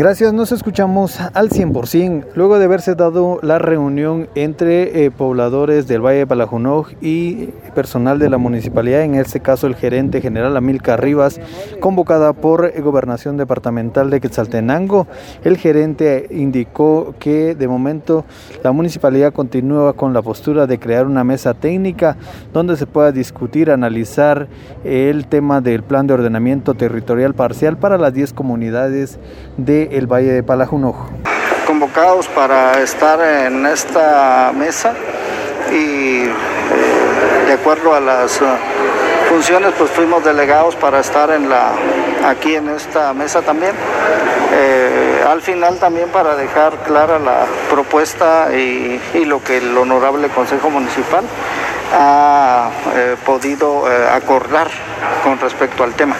Gracias, nos escuchamos al 100%. Luego de haberse dado la reunión entre eh, pobladores del Valle de Palajunoj y personal de la municipalidad, en este caso el gerente general Amilcar Rivas, convocada por Gobernación Departamental de Quetzaltenango, el gerente indicó que de momento la municipalidad continúa con la postura de crear una mesa técnica donde se pueda discutir, analizar el tema del plan de ordenamiento territorial parcial para las 10 comunidades de el Valle de Palajunojo. Convocados para estar en esta mesa y eh, de acuerdo a las eh, funciones pues fuimos delegados para estar en la aquí en esta mesa también. Eh, al final también para dejar clara la propuesta y, lo que el honorable Consejo Municipal ha podido acordar con respecto al tema,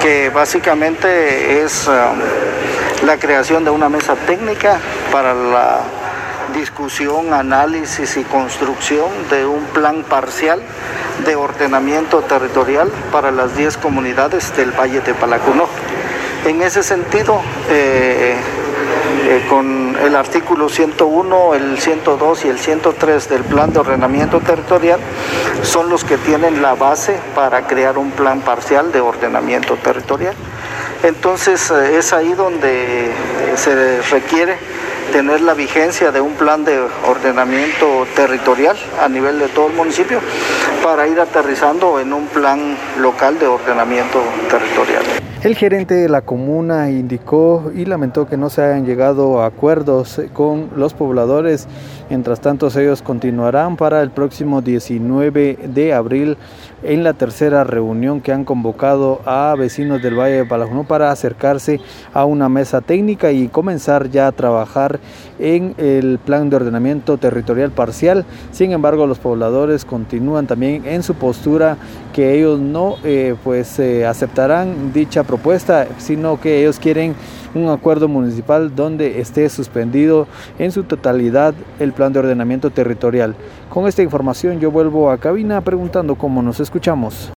que básicamente es la creación de una mesa técnica para la discusión, análisis y construcción de un plan parcial de ordenamiento territorial para las 10 comunidades del Valle de Palacunó. En ese sentido, eh, eh, con el artículo 101, el 102 y el 103 del plan de ordenamiento territorial, son los que tienen la base para crear un plan parcial de ordenamiento territorial. Entonces eh, es ahí donde se requiere tener la vigencia de un plan de ordenamiento territorial a nivel de todo el municipio para ir aterrizando en un plan local de ordenamiento territorial. El gerente de la comuna indicó y lamentó que no se hayan llegado a acuerdos con los pobladores. Mientras tanto, ellos continuarán para el próximo 19 de abril en la tercera reunión que han convocado a vecinos del Valle de Palajunó para acercarse a una mesa técnica y comenzar ya a trabajar en el plan de ordenamiento territorial parcial. Sin embargo, los pobladores continúan en su postura que ellos no eh, pues eh, aceptarán dicha propuesta, sino que ellos quieren un acuerdo municipal donde esté suspendido en su totalidad el plan de ordenamiento territorial. Con esta información yo vuelvo a cabina preguntando cómo nos escuchamos.